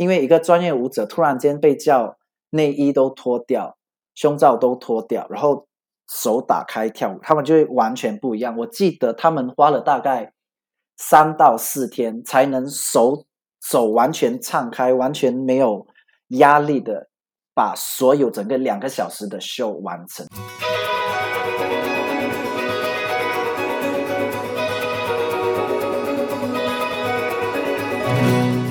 因为一个专业舞者突然间被叫内衣都脱掉，胸罩都脱掉，然后手打开跳舞，他们就会完全不一样。我记得他们花了大概三到四天才能手手完全敞开，完全没有压力的把所有整个两个小时的秀完成。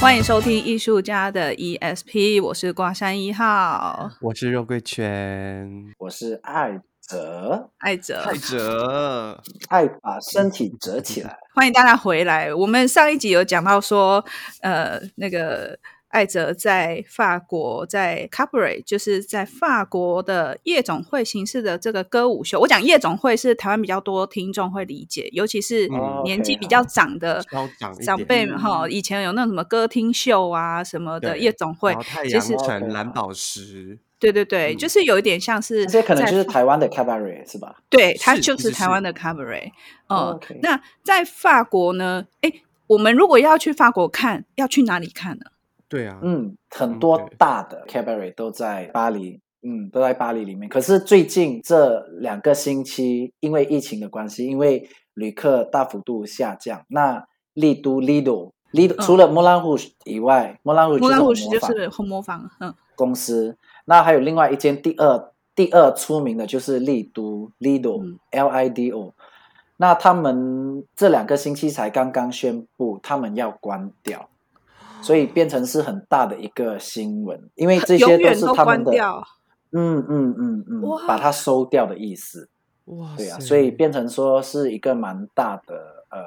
欢迎收听艺术家的 ESP，我是挂山一号，我是肉桂犬，我是爱哲，爱哲，爱哲，爱把身体折起来。欢迎大家回来。我们上一集有讲到说，呃，那个。艾泽在法国，在 Cabaret，就是在法国的夜总会形式的这个歌舞秀。我讲夜总会是台湾比较多听众会理解，尤其是年纪比较长的长辈哈。以前有那种什么歌厅秀啊什么的夜总会，太阳城、蓝宝石，对对对，就是有一点像是这些可能就是台湾的 Cabaret 是吧？对，它就是台湾的 Cabaret。嗯，那在法国呢？哎，我们如果要去法国看，要去哪里看呢？对啊，嗯，很多大的 cabaret 都在巴黎，嗯，都在巴黎里面。可是最近这两个星期，因为疫情的关系，因为旅客大幅度下降，那丽都 Lido Lido 除了 Moulin Rouge 以外，Moulin Rouge 就是红磨坊，嗯，公司。那还有另外一间第二第二出名的就是丽都 Lido L I D O，那他们这两个星期才刚刚宣布，他们要关掉。所以变成是很大的一个新闻，因为这些都是他们的，嗯嗯嗯嗯，把它收掉的意思。哇，对啊，所以变成说是一个蛮大的呃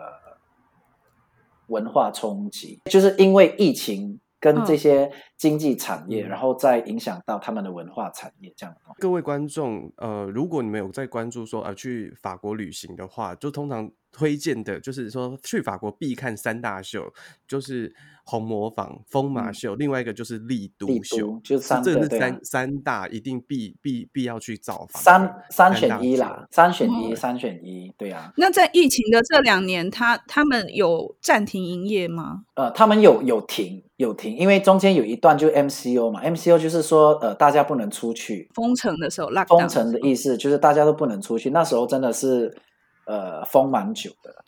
文化冲击，就是因为疫情。跟这些经济产业，嗯、然后再影响到他们的文化产业，这样。各位观众，呃，如果你们有在关注说，呃，去法国旅行的话，就通常推荐的就是说去法国必看三大秀，就是红磨坊、疯马秀，嗯、另外一个就是丽都秀，都就是三个，这是三、啊、三大一定必必必要去造访。三三选一啦，三选一，三选一，对啊。那在疫情的这两年，他他们有暂停营业吗？呃，他们有有停。有停，因为中间有一段就 MCO 嘛，MCO 就是说，呃，大家不能出去。封城的时候，封城的意思就是大家都不能出去。那时候真的是，呃，封蛮久的，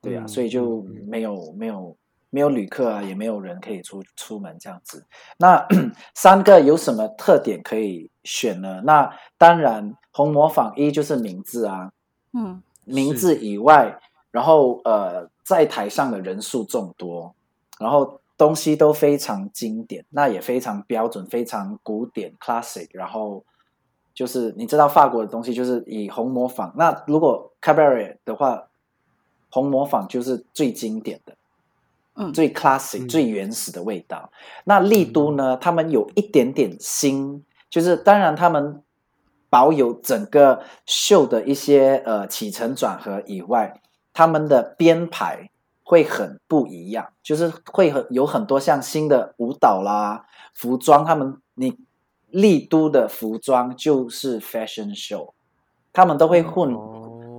对呀、所以就没有没有没有旅客啊，也没有人可以出出门这样子。那 三个有什么特点可以选呢？那当然，红模仿一就是名字啊，嗯，名字以外，然后呃，在台上的人数众多，然后。东西都非常经典，那也非常标准，非常古典 classic。然后就是你知道法国的东西，就是以红模仿。那如果 cabaret 的话，红模仿就是最经典的，嗯，最 classic、嗯、最原始的味道。那丽都呢，嗯、他们有一点点新，就是当然他们保有整个秀的一些呃起承转合以外，他们的编排。会很不一样，就是会很有很多像新的舞蹈啦、服装，他们你丽都的服装就是 fashion show，他们都会混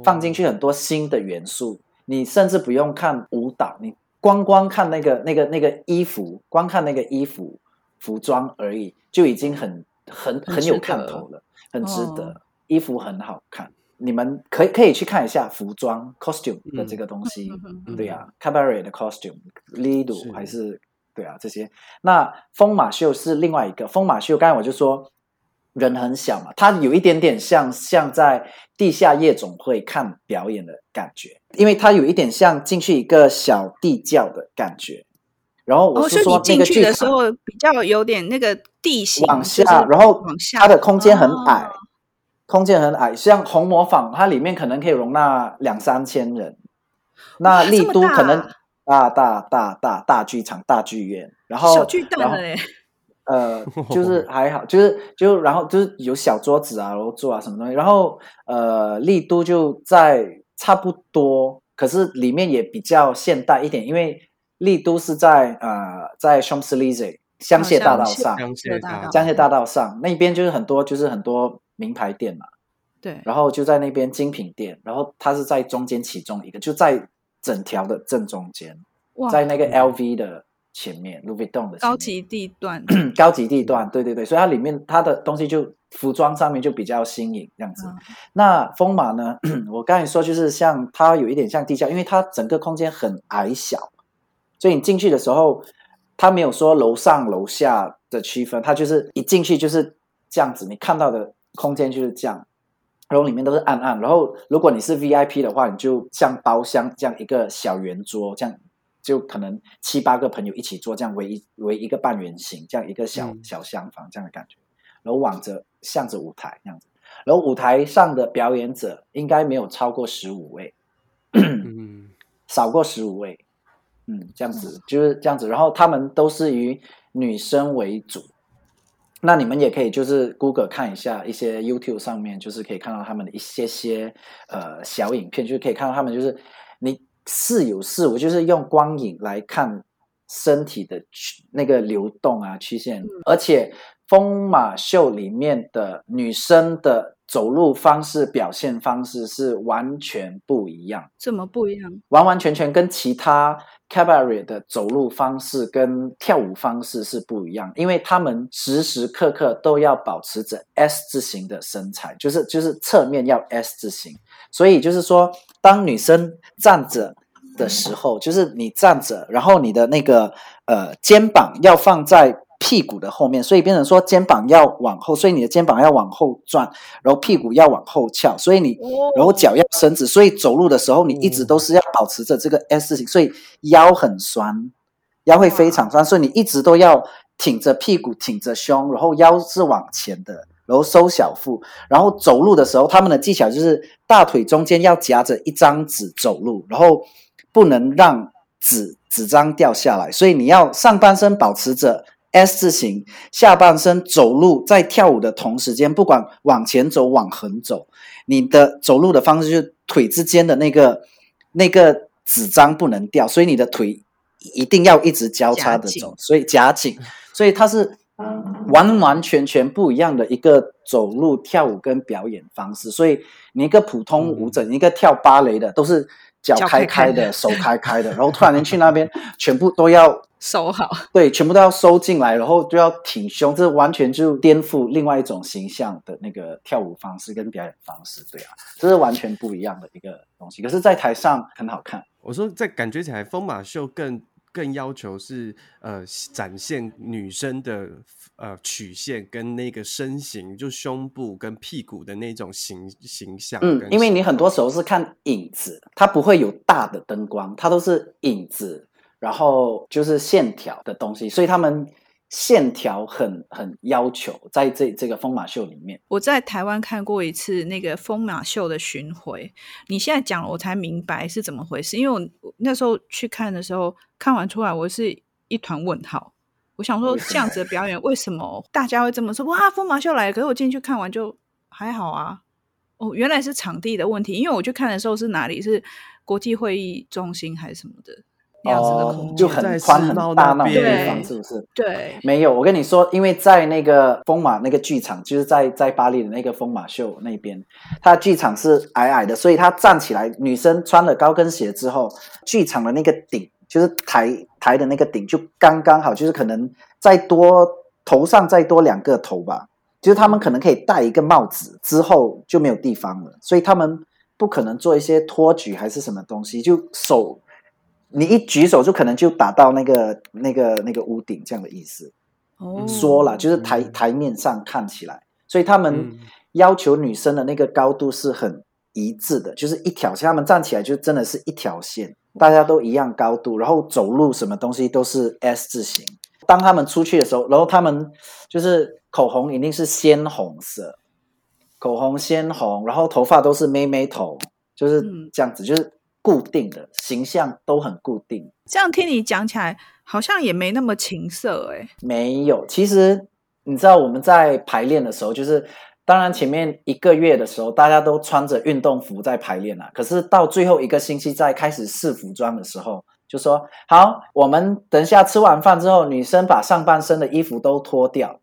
放进去很多新的元素。你甚至不用看舞蹈，你光光看那个那个那个衣服，光看那个衣服服装而已，就已经很很很有看头了，很值得，衣服很好看。你们可以可以去看一下服装 costume 的这个东西，嗯、对呀、啊、cabaret 的 costume，Lido 还是对啊这些。那疯马秀是另外一个疯马秀，刚才我就说人很小嘛，它有一点点像像在地下夜总会看表演的感觉，因为它有一点像进去一个小地窖的感觉。然后我是说那个进去的时候比较有点那个地形往下，然后它的空间很矮。哦空间很矮，像红磨坊，它里面可能可以容纳两三千人。那丽都可能大大大大大剧场、大剧院，然后小巨蛋了耶。呃，就是还好，就是就然后就是有小桌子啊，然后坐啊什么东西。然后呃，丽都就在差不多，可是里面也比较现代一点，因为丽都是在呃在 Champs-Élysées 香榭大道上，香榭大道，香榭大道上那边就是很多就是很多名牌店嘛。对。然后就在那边精品店，然后它是在中间其中一个，就在整条的正中间，在那个 LV 的。前面 Louis Vuitton 的高级地段，高级地段，对对对，所以它里面它的东西就服装上面就比较新颖这样子。嗯、那风马呢？我刚才说就是像它有一点像地下，因为它整个空间很矮小，所以你进去的时候，它没有说楼上楼下的区分，它就是一进去就是这样子，你看到的空间就是这样，然后里面都是暗暗，然后如果你是 VIP 的话，你就像包厢这样一个小圆桌这样。就可能七八个朋友一起坐，这样围一围一个半圆形，这样一个小小厢房这样的感觉，然后往着向着舞台这样子，然后舞台上的表演者应该没有超过十五位，嗯，少过十五位，嗯，这样子就是这样子，然后他们都是以女生为主，那你们也可以就是 Google 看一下一些 YouTube 上面，就是可以看到他们的一些些呃小影片，就是可以看到他们就是你。似有似无，就是用光影来看身体的那个流动啊曲线，而且疯马秀里面的女生的走路方式、表现方式是完全不一样。怎么不一样？完完全全跟其他 cabaret 的走路方式跟跳舞方式是不一样，因为他们时时刻刻都要保持着 S 字形的身材，就是就是侧面要 S 字形，所以就是说。当女生站着的时候，就是你站着，然后你的那个呃肩膀要放在屁股的后面，所以变成说肩膀要往后，所以你的肩膀要往后转，然后屁股要往后翘，所以你然后脚要伸直，所以走路的时候你一直都是要保持着这个 S 型，所以腰很酸，腰会非常酸，所以你一直都要挺着屁股，挺着胸，然后腰是往前的。然后收小腹，然后走路的时候，他们的技巧就是大腿中间要夹着一张纸走路，然后不能让纸纸张掉下来，所以你要上半身保持着 S 字形，下半身走路在跳舞的同时间，不管往前走往横走，你的走路的方式就是腿之间的那个那个纸张不能掉，所以你的腿一定要一直交叉的走，所以夹紧，所以它是。完完全全不一样的一个走路、跳舞跟表演方式，所以你一个普通舞者，嗯、一个跳芭蕾的，都是脚开开的、开开手开开的，然后突然间去那边，全部都要收好，对，全部都要收进来，然后就要挺胸，这完全就颠覆另外一种形象的那个跳舞方式跟表演方式，对啊，这是完全不一样的一个东西。可是，在台上很好看。我说，在感觉起来，疯马秀更。更要求是呃展现女生的呃曲线跟那个身形，就胸部跟屁股的那种形形象。嗯，因为你很多时候是看影子，它不会有大的灯光，它都是影子，然后就是线条的东西，所以他们。线条很很要求，在这这个疯马秀里面，我在台湾看过一次那个疯马秀的巡回。你现在讲了，我才明白是怎么回事。因为我那时候去看的时候，看完出来我是一团问号。我想说，这样子的表演为什么大家会这么说？哇，疯马秀来了！可是我进去看完就还好啊。哦，原来是场地的问题。因为我去看的时候是哪里？是国际会议中心还是什么的？哦，就很宽很大那种地方，是不是？对，没有。我跟你说，因为在那个风马那个剧场，就是在在巴黎的那个风马秀那边，它的剧场是矮矮的，所以他站起来，女生穿了高跟鞋之后，剧场的那个顶，就是台台的那个顶，就刚刚好，就是可能再多头上再多两个头吧，就是他们可能可以戴一个帽子，之后就没有地方了，所以他们不可能做一些托举还是什么东西，就手。你一举手就可能就打到那个那个那个屋顶，这样的意思。哦，说了就是台台面上看起来，所以他们要求女生的那个高度是很一致的，就是一条线，他们站起来就真的是一条线，大家都一样高度，然后走路什么东西都是 S 字形。当他们出去的时候，然后他们就是口红一定是鲜红色，口红鲜红，然后头发都是妹妹头，就是这样子，嗯、就是固定的形象都很固定。这样听你讲起来，好像也没那么情色哎。没有，其实你知道我们在排练的时候，就是当然前面一个月的时候，大家都穿着运动服在排练啊。可是到最后一个星期，在开始试服装的时候，就说好，我们等一下吃完饭之后，女生把上半身的衣服都脱掉，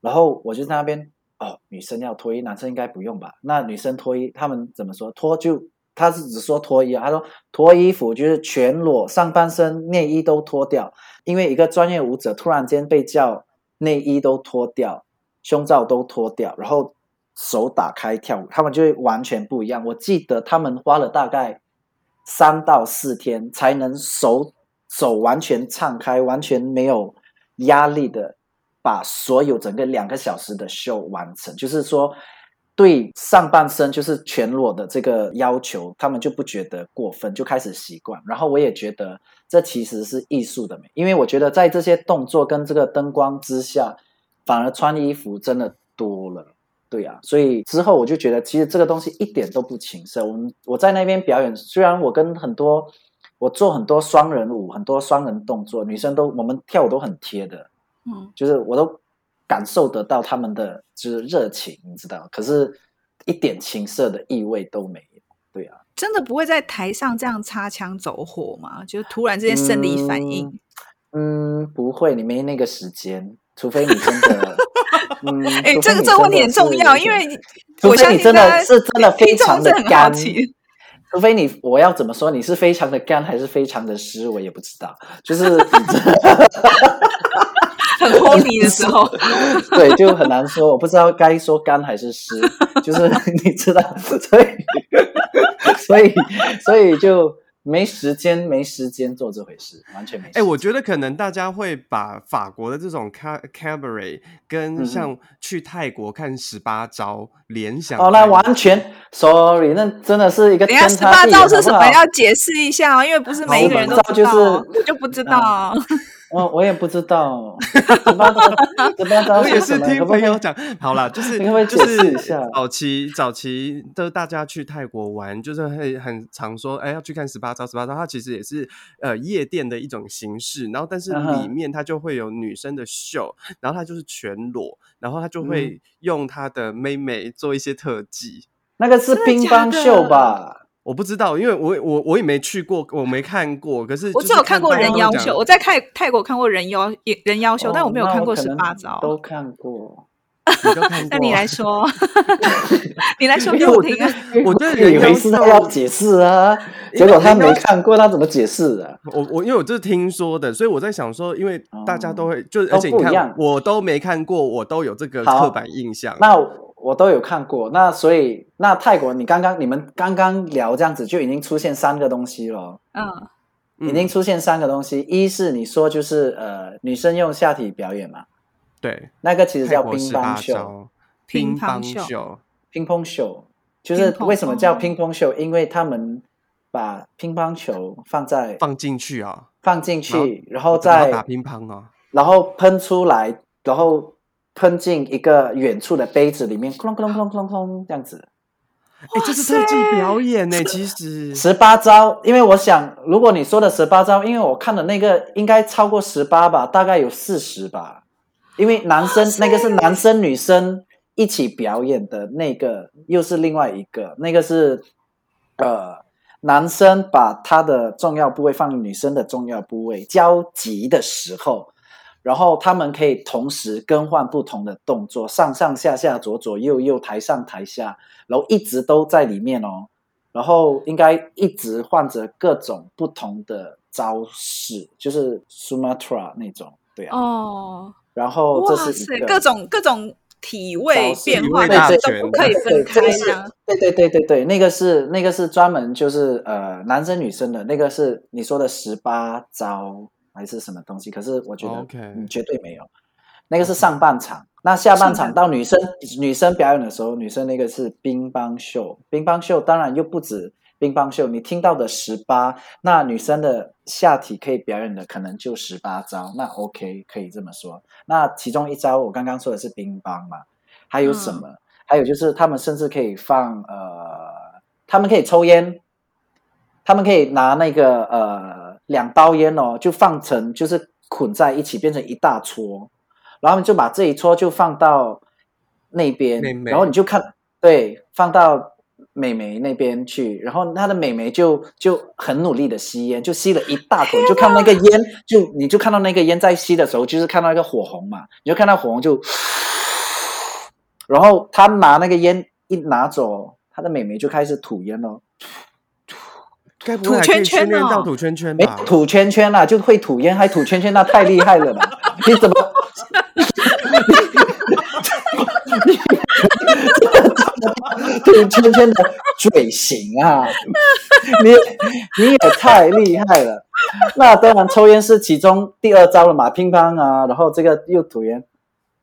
然后我就在那边。哦，女生要脱衣，男生应该不用吧？那女生脱衣，他们怎么说？脱就他是只说脱衣，他说脱衣服就是全裸，上半身内衣都脱掉。因为一个专业舞者突然间被叫内衣都脱掉，胸罩都脱掉，然后手打开跳舞，他们就会完全不一样。我记得他们花了大概三到四天才能手手完全敞开，完全没有压力的。把所有整个两个小时的秀完成，就是说，对上半身就是全裸的这个要求，他们就不觉得过分，就开始习惯。然后我也觉得这其实是艺术的美，因为我觉得在这些动作跟这个灯光之下，反而穿衣服真的多了，对啊。所以之后我就觉得，其实这个东西一点都不情色。我们我在那边表演，虽然我跟很多我做很多双人舞，很多双人动作，女生都我们跳舞都很贴的。嗯，就是我都感受得到他们的就是热情，你知道，可是一点情色的意味都没有。对啊，真的不会在台上这样擦枪走火吗？就是突然之间生理反应嗯？嗯，不会，你没那个时间，除非你真的，嗯，哎、欸，这个这个问题很重要，因为除非你真的是真的非常的干，除非你我要怎么说，你是非常的干还是非常的湿，我也不知道，就是。很 horny 的时候，对，就很难说，我不知道该说干还是湿，就是 你知道，所以，所以，所以就没时间，没时间做这回事，完全没时间。哎、欸，我觉得可能大家会把法国的这种 cabaret 跟像去泰国看十八招联想。哦，那完全，sorry，那真的是一个天差地别。十八招是什么？要解释一下哦，因为不是每一个人都知道，就是我就不知道。我我也不知道，十八招，十八招，我也是听朋友讲。好了，就是就是早期早期的大家去泰国玩，就是会很常说，哎，要去看十八招，十八招，它其实也是呃夜店的一种形式。然后，但是里面它就会有女生的秀，然后它就是全裸，然后它就会用它的妹妹做一些特技。那个是乒乓秀吧？我不知道，因为我我我也没去过，我没看过。可是我只有看过人妖秀，我在泰泰国看过人妖人妖秀，但我没有看过十八招。都看过，那 你来说，你来说给我听啊！我觉得人妖秀要解释啊，结果他没看过，他怎么解释啊？我我因为我就是听说的，所以我在想说，因为大家都会，就是而且你看，我都没看过，我都有这个刻板印象。那。我都有看过，那所以那泰国，你刚刚你们刚刚聊这样子，就已经出现三个东西了。嗯，已经出现三个东西，一是你说就是呃女生用下体表演嘛，对，那个其实叫乒乓球，乒乓球，乒乓球，就是为什么叫乒乓球？因为他们把乒乓球放在放进去啊，放进去，然后再打乒乓啊，然后喷出来，然后。喷进一个远处的杯子里面，哐啷哐啷哐啷哐啷这样子。哎，这是特技表演呢，其实十八招。因为我想，如果你说的十八招，因为我看的那个应该超过十八吧，大概有四十吧。因为男生那个是男生女生一起表演的那个，又是另外一个，那个是呃，男生把他的重要部位放女生的重要部位交集的时候。然后他们可以同时更换不同的动作，上上下下、左左右右、台上台下，然后一直都在里面哦。然后应该一直换着各种不同的招式，就是 Sumatra 那种，对啊。哦。然后这是各种各种体位变化，对对对，都不可以分开。对对对对对，那个是那个是专门就是呃男生女生的，那个是你说的十八招。还是什么东西？可是我觉得你绝对没有，那个是上半场。那下半场到女生女生表演的时候，女生那个是乒乓秀。乒乓秀当然又不止乒乓秀，你听到的十八，那女生的下体可以表演的可能就十八招。那 OK 可以这么说。那其中一招我刚刚说的是乒乓嘛？还有什么？还有就是他们甚至可以放呃，他们可以抽烟，他们可以拿那个呃两包烟哦，就放成就是捆在一起变成一大撮，然后你就把这一撮就放到那边，妹妹然后你就看对，放到。美眉那边去，然后他的美眉就就很努力的吸烟，就吸了一大口，就看到那个烟，就你就看到那个烟在吸的时候，就是看到一个火红嘛，你就看到火红就，然后他拿那个烟一拿走，他的美眉就开始吐烟了，该不会还可以训练到吐圈圈吧？吐圈圈啦，就会吐烟还吐圈圈，那太厉害了吧？你怎么？吐圈圈的嘴型啊，你你也太厉害了。那当然，抽烟是其中第二招了嘛，乒乓啊，然后这个又吐烟，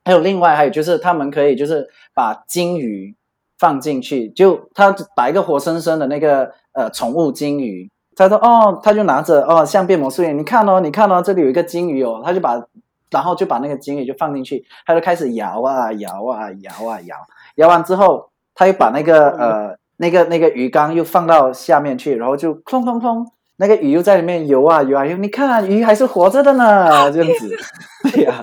还有另外还有就是他们可以就是把金鱼放进去，就他把一个活生生的那个呃宠物金鱼，他说哦，他就拿着哦像变魔术一样，你看哦，你看哦，这里有一个金鱼哦，他就把然后就把那个金鱼就放进去，他就开始摇啊摇啊摇啊摇，摇完之后。他又把那个呃那个那个鱼缸又放到下面去，然后就哐哐哐，那个鱼又在里面游啊游啊游，你看鱼还是活着的呢，这样子，对呀、啊，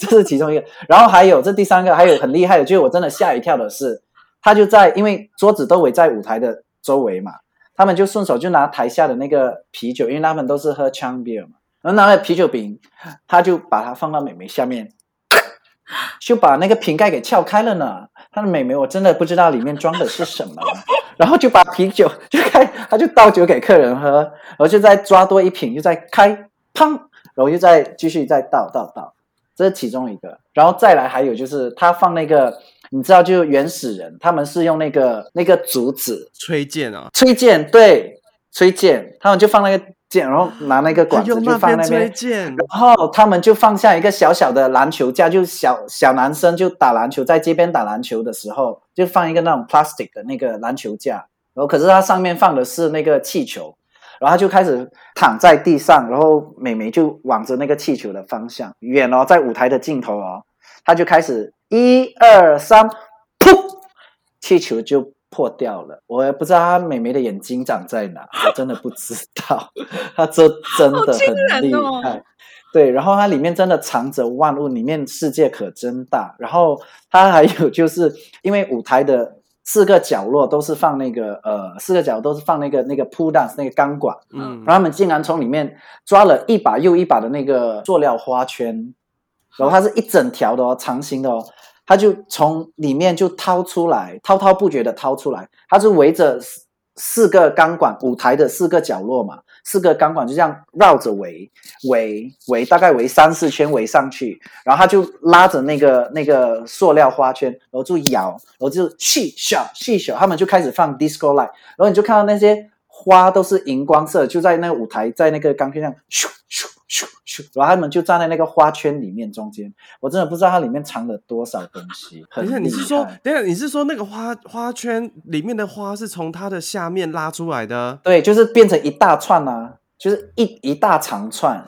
这是其中一个。然后还有这第三个，还有很厉害的，就是我真的吓一跳的是，他就在因为桌子都围在舞台的周围嘛，他们就顺手就拿台下的那个啤酒，因为他们都是喝 Chang Beer 嘛，然后拿了啤酒瓶，他就把它放到美眉下面。就把那个瓶盖给撬开了呢。他的美眉，我真的不知道里面装的是什么。然后就把啤酒就开，他就倒酒给客人喝，然后就再抓多一瓶，就再开，砰，然后就再继续再倒倒倒。这是其中一个。然后再来还有就是他放那个，你知道，就原始人他们是用那个那个竹子吹箭啊，吹箭，对，吹箭，他们就放那个。箭，然后拿那个管子就放那边，然后他们就放下一个小小的篮球架，就小小男生就打篮球，在街边打篮球的时候，就放一个那种 plastic 的那个篮球架，然后可是它上面放的是那个气球，然后他就开始躺在地上，然后美眉就往着那个气球的方向，远哦，在舞台的尽头哦，他就开始一二三，噗，气球就。破掉了，我也不知道他美眉的眼睛长在哪，我真的不知道。他这真的很厉害，哦、对。然后它里面真的藏着万物，里面世界可真大。然后它还有就是因为舞台的四个角落都是放那个呃，四个角落都是放那个那个 pool dance 那个钢管，嗯，然后他们竟然从里面抓了一把又一把的那个塑料花圈，然后它是一整条的哦，长形的哦。它就从里面就掏出来，滔滔不绝的掏出来。它是围着四四个钢管，舞台的四个角落嘛，四个钢管就这样绕着围围围，大概围三四圈围上去。然后他就拉着那个那个塑料花圈，然后就摇，然后就细小细小，他们就开始放 disco light，然后你就看到那些花都是荧光色，就在那个舞台，在那个钢片上咻咻。咻咻，然后他们就站在那个花圈里面中间，我真的不知道它里面藏了多少东西。等一下，你是说，等一下，你是说那个花花圈里面的花是从它的下面拉出来的？对，就是变成一大串啊，就是一一大长串。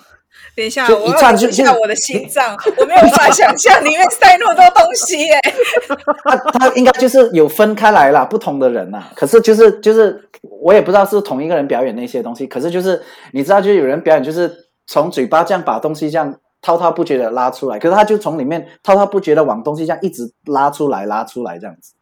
等一下，就一串就像我的心脏，我没有办法想象里面塞那么多东西耶。他他应该就是有分开来了，不同的人呐、啊。可是就是就是，我也不知道是同一个人表演那些东西。可是就是你知道，就是有人表演就是。从嘴巴这样把东西这样滔滔不绝的拉出来，可是他就从里面滔滔不绝的往东西这样一直拉出来，拉出来这样子，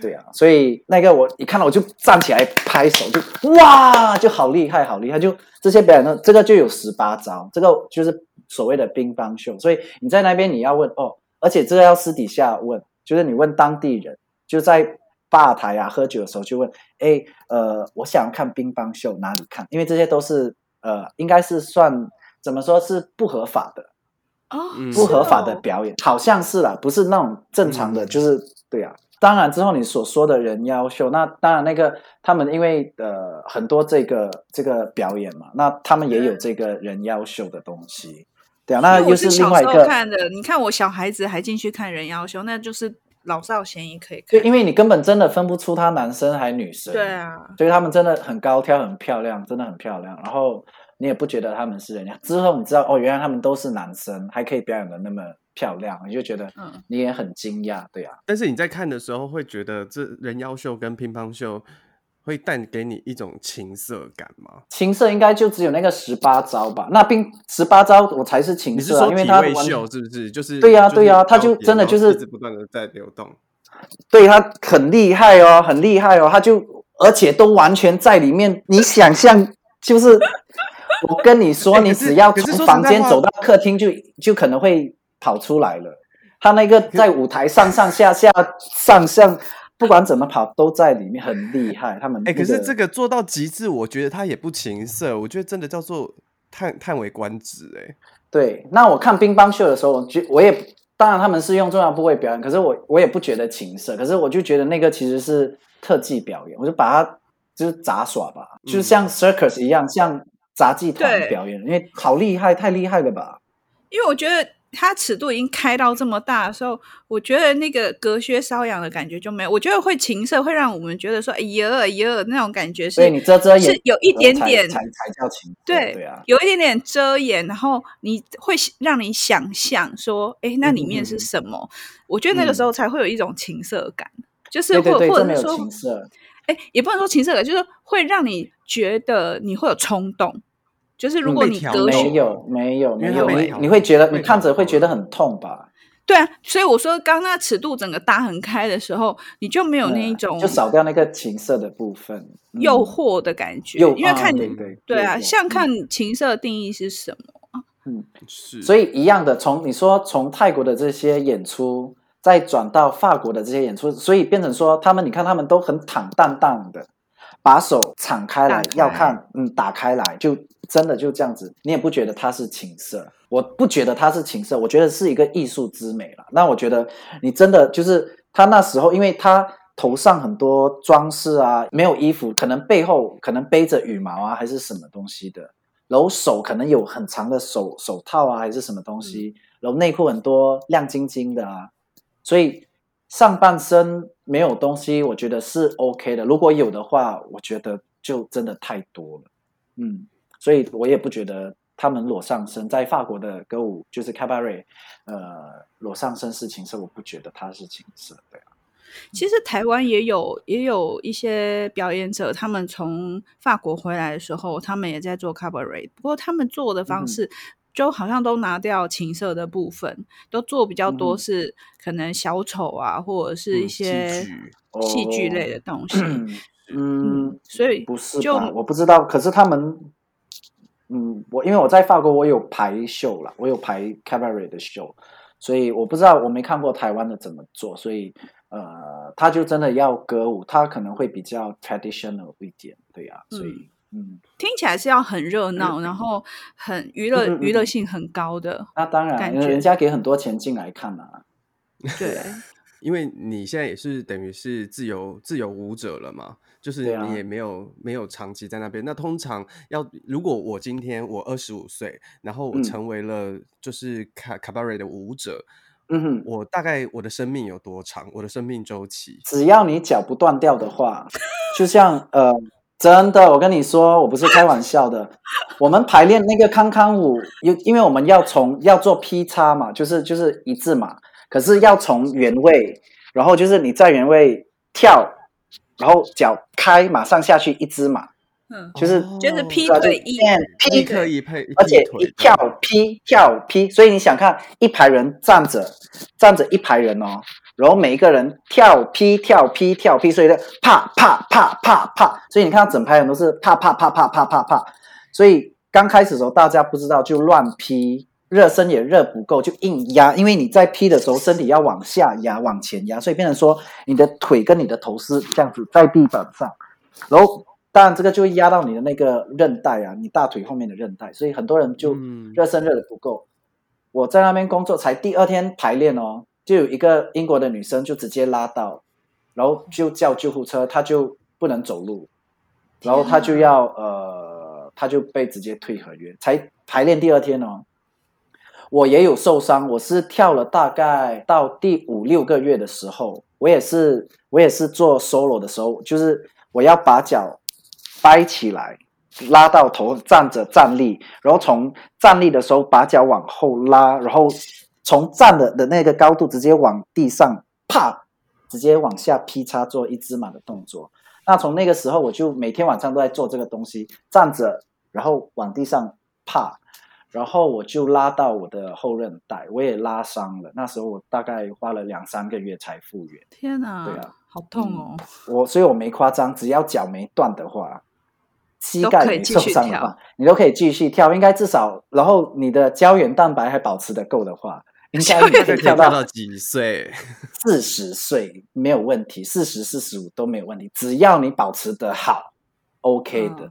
对啊，所以那个我一看到我就站起来拍手，就哇，就好厉害，好厉害，就这些表演呢这个就有十八招，这个就是所谓的乒乓秀，所以你在那边你要问哦，而且这个要私底下问，就是你问当地人，就在吧台啊喝酒的时候就问，哎，呃，我想看乒乓秀，哪里看？因为这些都是呃，应该是算。怎么说是不合法的哦？不合法的表演，好像是啦，不是那种正常的，就是对啊。当然之后你所说的人妖秀，那当然那个他们因为呃很多这个这个表演嘛，那他们也有这个人妖秀的东西，对啊。那又是另外一个看的，你看我小孩子还进去看人妖秀，那就是老少咸宜可以看。对，因为你根本真的分不出他男生还是女生，对啊。所以他们真的很高挑，很漂亮，真的很漂亮。然后。你也不觉得他们是人家，之后你知道哦，原来他们都是男生，还可以表演的那么漂亮，你就觉得你也很惊讶，对啊。但是你在看的时候会觉得这人妖秀跟乒乓秀会带给你一种情色感吗？情色应该就只有那个十八招吧？那并十八招我才是情色，啊，因为他秀是不是？就是对呀，啊，对呀，啊，他就真的就是一直不断的在流动。对，他很厉害哦，很厉害哦，他就而且都完全在里面。你想象，就是我跟你说，你只要从房间走到客厅就，就就可能会跑出来了。他那个在舞台上上下下上上，不管怎么跑都在里面，很厉害。他们哎、那个，可是这个做到极致，我觉得他也不情色，我觉得真的叫做叹叹为观止。哎，对，那我看乒乓秀的时候，我觉我也。当然他们是用重要部位表演，可是我我也不觉得情色，可是我就觉得那个其实是特技表演，我就把它就是杂耍吧，嗯、就是像 circus 一样，像杂技团表演，因为好厉害，太厉害了吧？因为我觉得。它尺度已经开到这么大的时候，我觉得那个隔靴搔痒的感觉就没有。我觉得会情色，会让我们觉得说，哎呀哎呀那种感觉是，对你遮遮掩，是有一点点才才，叫情色。对，对啊，有一点点遮掩，然后你会让你想象说，哎，那里面是什么？嗯、我觉得那个时候才会有一种情色感，嗯、就是或或者说情色，哎，也不能说情色感，就是会让你觉得你会有冲动。就是如果你隔没有没有没有你你会觉得你看着会觉得很痛吧？对啊，所以我说刚刚那尺度整个打很开的时候，你就没有那一种就少掉那个情色的部分，诱惑的感觉。因为看对对对啊，像看情色的定义是什么？嗯，是。所以一样的，从你说从泰国的这些演出，再转到法国的这些演出，所以变成说他们，你看他们都很坦荡荡的。把手敞开来，要看，嗯，打开来，就真的就这样子，你也不觉得它是情色，我不觉得它是情色，我觉得是一个艺术之美了。那我觉得你真的就是他那时候，因为他头上很多装饰啊，没有衣服，可能背后可能背着羽毛啊，还是什么东西的，然后手可能有很长的手手套啊，还是什么东西，然后内裤很多亮晶晶的啊，所以。上半身没有东西，我觉得是 OK 的。如果有的话，我觉得就真的太多了。嗯，所以我也不觉得他们裸上身在法国的歌舞就是 Cabaret，呃，裸上身是情色，我不觉得他是情色。对啊，其实台湾也有也有一些表演者，他们从法国回来的时候，他们也在做 Cabaret，不过他们做的方式。嗯就好像都拿掉情色的部分，都做比较多是可能小丑啊，或者是一些戏剧类的东西。嗯，嗯，所以不是吧？我不知道。可是他们，嗯，我因为我在法国，我有排秀啦，我有排 cabaret 的秀，所以我不知道，我没看过台湾的怎么做。所以，呃，他就真的要歌舞，他可能会比较 traditional 一点，对呀、啊，所以。听起来是要很热闹，嗯、然后很娱乐、嗯、娱乐性很高的。那当然，人家给很多钱进来看啊。对，因为你现在也是等于是自由自由舞者了嘛，就是你也没有、啊、没有长期在那边。那通常要如果我今天我二十五岁，然后我成为了就是卡卡巴瑞的舞者，嗯哼，我大概我的生命有多长？我的生命周期，只要你脚不断掉的话，就像呃。真的，我跟你说，我不是开玩笑的。我们排练那个康康舞，因因为我们要从要做劈叉嘛，就是就是一字马，可是要从原位，然后就是你在原位跳，然后脚开，马上下去一字马，嗯，就是就是劈腿一劈可以配，而且一跳劈跳劈，所以你想看一排人站着站着一排人哦。然后每一个人跳劈跳劈跳劈，所以呢，啪啪啪啪啪，所以你看到整排人都是啪啪啪啪啪啪啪。所以刚开始的时候大家不知道就乱劈，热身也热不够就硬压，因为你在劈的时候身体要往下压往前压，所以变成说你的腿跟你的头是这样子在地板上，然后当然这个就会压到你的那个韧带啊，你大腿后面的韧带，所以很多人就热身热的不够。我在那边工作才第二天排练哦。就有一个英国的女生就直接拉到，然后就叫救护车，她就不能走路，然后她就要呃，她就被直接退合约。才排练第二天哦，我也有受伤，我是跳了大概到第五六个月的时候，我也是我也是做 solo 的时候，就是我要把脚掰起来，拉到头站着站立，然后从站立的时候把脚往后拉，然后。从站的的那个高度直接往地上啪，直接往下劈叉做一字马的动作。那从那个时候，我就每天晚上都在做这个东西，站着，然后往地上啪，然后我就拉到我的后韧带，我也拉伤了。那时候我大概花了两三个月才复原。天哪，对啊，好痛哦！嗯、我所以我没夸张，只要脚没断的话。膝盖没受伤的话，你都可以继续跳，应该至少，然后你的胶原蛋白还保持的够的话，应该可以跳到几岁？四十岁没有问题，四十四十五都没有问题，只要你保持得好，OK 的。嗯、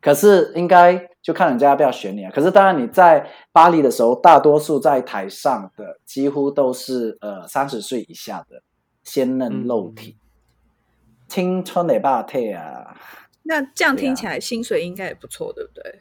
可是应该就看人家要不要选你啊。可是当然你在巴黎的时候，大多数在台上的几乎都是呃三十岁以下的鲜嫩肉体，青春的霸体啊。那这样听起来薪水应该也不错，对不对？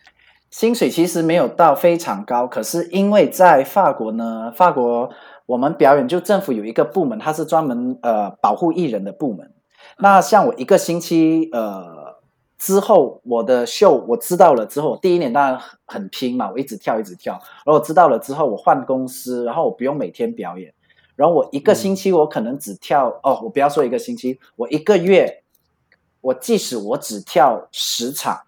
薪水其实没有到非常高，可是因为在法国呢，法国我们表演就政府有一个部门，它是专门呃保护艺人的部门。那像我一个星期呃之后，我的秀我知道了之后，第一年当然很拼嘛，我一直跳一直跳。然后我知道了之后，我换公司，然后我不用每天表演，然后我一个星期我可能只跳、哦，我不要说一个星期，我一个月。我即使我只跳十场，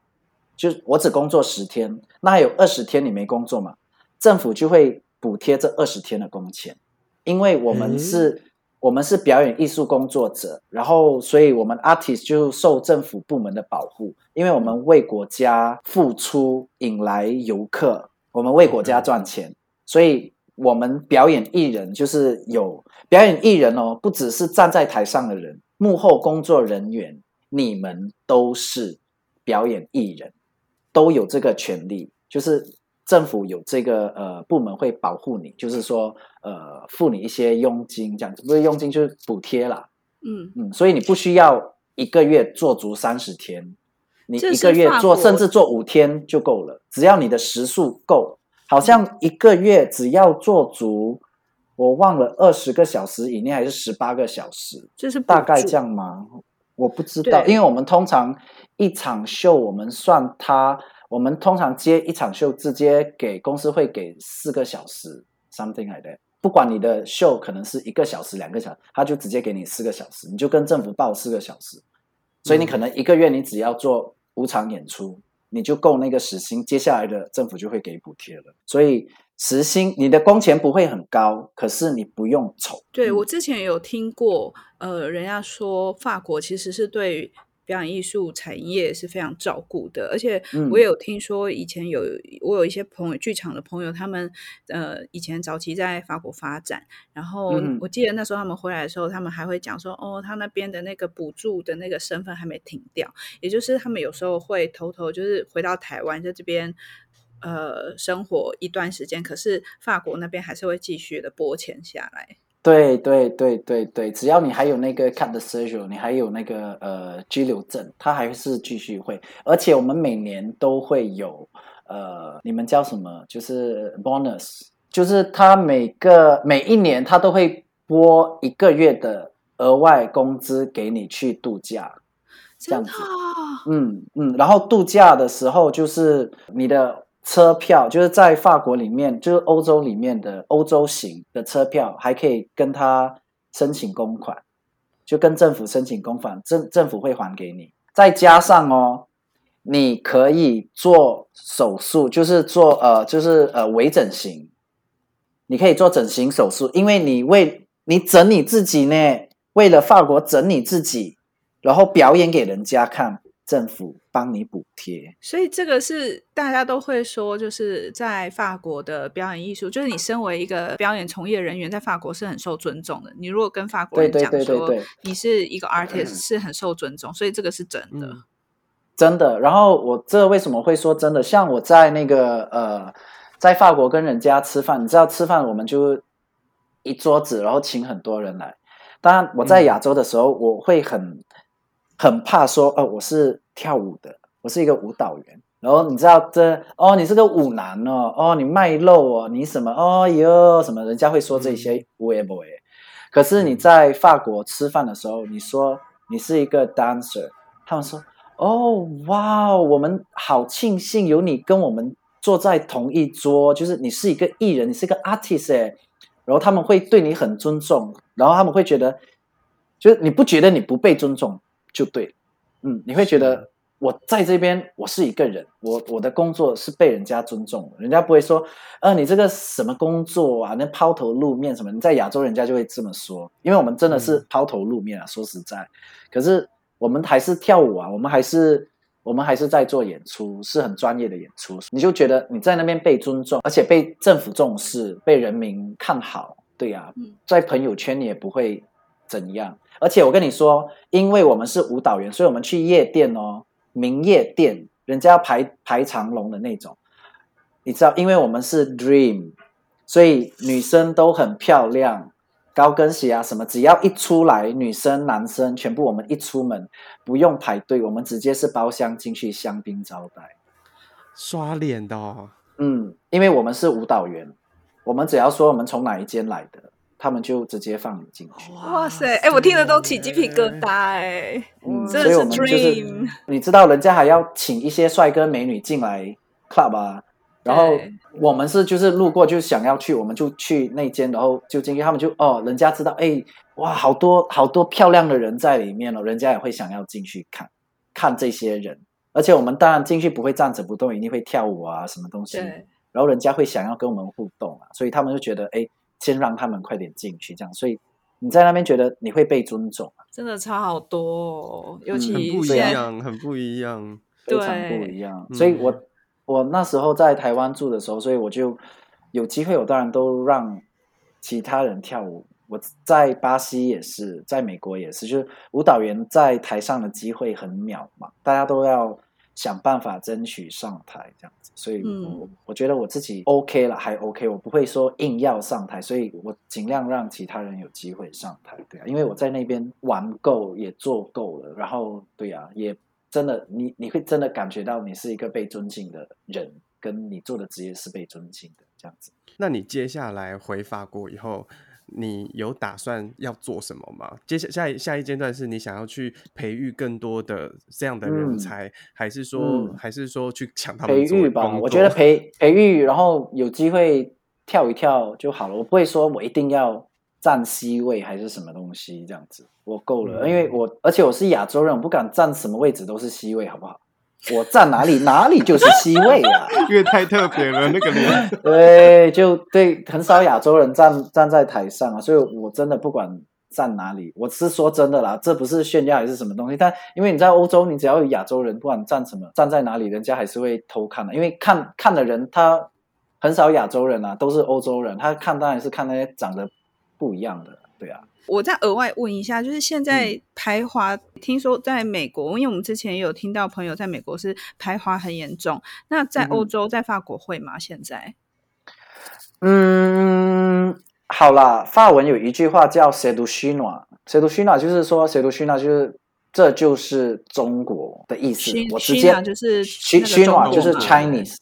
就我只工作十天，那还有二十天你没工作嘛？政府就会补贴这二十天的工钱，因为我们是，嗯、我们是表演艺术工作者，然后所以我们 artist 就受政府部门的保护，因为我们为国家付出，引来游客，我们为国家赚钱，嗯、所以我们表演艺人就是有表演艺人哦，不只是站在台上的人，幕后工作人员。你们都是表演艺人，都有这个权利，就是政府有这个呃部门会保护你，就是说呃付你一些佣金，这样子不是佣金就是补贴啦。嗯嗯，所以你不需要一个月做足三十天，你一个月做甚至做五天就够了，只要你的时数够，好像一个月只要做足，我忘了二十个小时以内还是十八个小时，就是大概这样吗？我不知道，因为我们通常一场秀，我们算他，我们通常接一场秀，直接给公司会给四个小时，something like that。不管你的秀可能是一个小时、两个小时，他就直接给你四个小时，你就跟政府报四个小时。所以你可能一个月你只要做五场演出，你就够那个时薪，接下来的政府就会给补贴了。所以。时薪，你的工钱不会很高，可是你不用愁。对，我之前有听过，呃，人家说法国其实是对表演艺术产业是非常照顾的，而且我也有听说以前有我有一些朋友，剧场的朋友，他们呃以前早期在法国发展，然后我记得那时候他们回来的时候，他们还会讲说，哦，他那边的那个补助的那个身份还没停掉，也就是他们有时候会偷偷就是回到台湾在这边。呃，生活一段时间，可是法国那边还是会继续的拨钱下来。对对对对对，只要你还有那个 de séjour，你还有那个呃居留证，它还是继续会。而且我们每年都会有呃，你们叫什么？就是 bonus，就是他每个每一年他都会拨一个月的额外工资给你去度假，这样子。嗯嗯，然后度假的时候就是你的。车票就是在法国里面，就是欧洲里面的欧洲行的车票，还可以跟他申请公款，就跟政府申请公款，政政府会还给你。再加上哦，你可以做手术，就是做呃，就是呃微整形，你可以做整形手术，因为你为你整你自己呢，为了法国整你自己，然后表演给人家看。政府帮你补贴，所以这个是大家都会说，就是在法国的表演艺术，就是你身为一个表演从业人员，在法国是很受尊重的。你如果跟法国人讲说你是一个 artist，是很受尊重，所以这个是真的，嗯、真的。然后我这为什么会说真的？像我在那个呃，在法国跟人家吃饭，你知道吃饭我们就一桌子，然后请很多人来。当然我在亚洲的时候，我会很。很怕说，哦，我是跳舞的，我是一个舞蹈员。然后你知道这，哦，你是个舞男哦，哦，你卖肉哦，你什么，哦哟，什么，人家会说这些无谓不谓。可是你在法国吃饭的时候，你说你是一个 dancer，他们说，哦，哇，我们好庆幸有你跟我们坐在同一桌，就是你是一个艺人，你是一个 artist 诶。然后他们会对你很尊重，然后他们会觉得，就是你不觉得你不被尊重就对，嗯，你会觉得我在这边我是一个人，我我的工作是被人家尊重的，人家不会说，呃，你这个什么工作啊，那抛头露面什么？你在亚洲人家就会这么说，因为我们真的是抛头露面啊，说实在，可是我们还是跳舞啊，我们还是。我们还是在做演出，是很专业的演出。你就觉得你在那边被尊重，而且被政府重视，被人民看好，对呀、啊，在朋友圈你也不会怎样。而且我跟你说，因为我们是舞蹈员，所以我们去夜店哦，名夜店，人家要排排长龙的那种。你知道，因为我们是 Dream，所以女生都很漂亮。高跟鞋啊，什么只要一出来，女生、男生全部，我们一出门不用排队，我们直接是包厢进去香槟招待，刷脸的哦。嗯，因为我们是舞蹈员，我们只要说我们从哪一间来的，他们就直接放你进去。哇塞，哎、欸，我听得都起鸡皮疙瘩哎，嗯，真的是 dream。你知道人家还要请一些帅哥美女进来 club 啊。然后我们是就是路过就想要去，我们就去那间，然后就进去，他们就哦，人家知道，哎，哇，好多好多漂亮的人在里面了，人家也会想要进去看，看这些人。而且我们当然进去不会站着不动，一定会跳舞啊，什么东西。然后人家会想要跟我们互动啊，所以他们就觉得，哎，先让他们快点进去，这样。所以你在那边觉得你会被尊重，真的差好多哦，尤其、嗯、很不一样，很不一样，非常不一样。所以我。嗯我那时候在台湾住的时候，所以我就有机会，我当然都让其他人跳舞。我在巴西也是，在美国也是，就是舞蹈员在台上的机会很渺茫，大家都要想办法争取上台这样子。所以我，我、嗯、我觉得我自己 OK 了，还 OK，我不会说硬要上台，所以我尽量让其他人有机会上台，对啊，因为我在那边玩够也做够了，然后对啊，也。真的，你你会真的感觉到你是一个被尊敬的人，跟你做的职业是被尊敬的这样子。那你接下来回法国以后，你有打算要做什么吗？接下下一下一阶段是你想要去培育更多的这样的人才，嗯、还是说、嗯、还是说去抢他们培育吧？我觉得培培育，然后有机会跳一跳就好了。我不会说我一定要。站 C 位还是什么东西这样子，我够了，因为我而且我是亚洲人，我不敢站什么位置都是 C 位，好不好？我站哪里哪里就是 C 位啊，因为太特别了那个脸。对，就对，很少亚洲人站站在台上啊，所以我真的不管站哪里，我是说真的啦，这不是炫耀还是什么东西，但因为你在欧洲，你只要有亚洲人，不管站什么，站在哪里，人家还是会偷看的，因为看看的人他很少亚洲人啊，都是欧洲人，他看当然是看那些长得。不一样的，对啊。我再额外问一下，就是现在排华，嗯、听说在美国，因为我们之前也有听到朋友在美国是排华很严重。那在欧洲，在法国会吗？现在？嗯，好啦，法文有一句话叫 “c'est du chinois”，“c'est du chinois” 就是说 “c'est du chinois” 就是这就是中国的意思。我直接就是 chinois 就是 Chinese。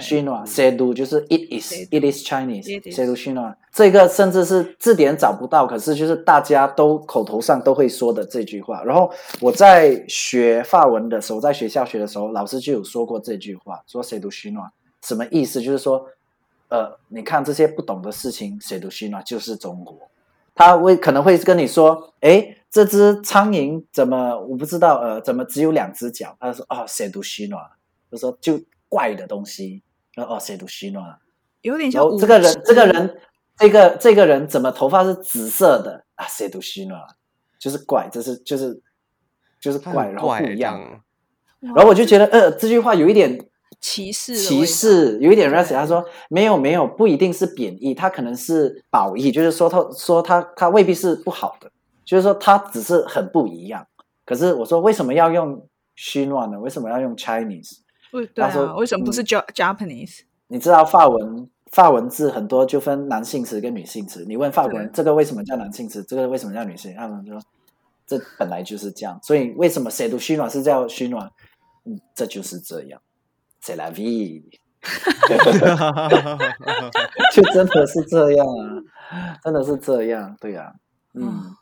Chinois c'est du 就是 it is it is Chinese c'est du Chinois 这个甚至是字典找不到，可是就是大家都口头上都会说的这句话。然后我在学法文的时候，在学校学的时候，老师就有说过这句话，说 c'est du Chinois 什么意思？就是说，呃，你看这些不懂的事情 c'est du Chinois 就是中国。他会可能会跟你说，诶，这只苍蝇怎么我不知道，呃，怎么只有两只脚？他说，哦 c'est du Chinois 就说就。怪的东西，哦，c'est du chinois，有点像这个人，这个人，这个这个人怎么头发是紫色的啊？c'est du chinois，就是怪，就是就是就是怪，然后不一样。然后我就觉得，呃，这句话有一点歧视，歧视，有一点 racist。他说没有没有，不一定是贬义，他可能是褒义，就是说他说他他未必是不好的，就是说他只是很不一样。可是我说为什么要用 chinois 呢？为什么要用 Chinese？对啊，说为什么不是 Japanese？你知道法文法文字很多就分男性词跟女性词。你问法国人这个为什么叫男性词，这个为什么叫女性？他们说这本来就是这样。所以为什么 c'est du chinois 是叫 chinois？嗯，这就是这样。C'est la vie，就真的是这样啊，真的是这样，对呀、啊，嗯。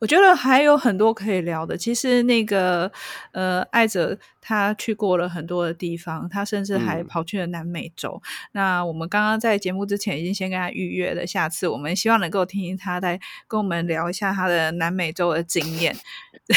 我觉得还有很多可以聊的。其实那个呃，艾哲他去过了很多的地方，他甚至还跑去了南美洲。嗯、那我们刚刚在节目之前已经先跟他预约了，下次我们希望能够听听他在跟我们聊一下他的南美洲的经验。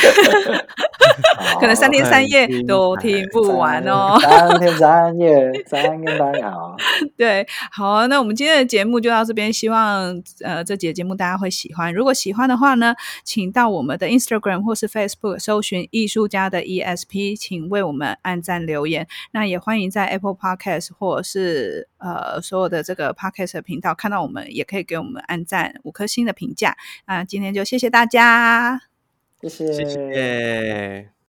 可能三天三夜都听不完哦。三天三夜，三天三夜。对，好，那我们今天的节目就到这边，希望呃这节节目大家会喜欢。如果喜欢的话呢，请到我们的 Instagram 或是 Facebook 搜寻艺术家的 ESP，请为我们按赞留言。那也欢迎在 Apple Podcast 或者是呃所有的这个 Podcast 的频道看到我们，也可以给我们按赞五颗星的评价。那今天就谢谢大家。谢谢。谢谢。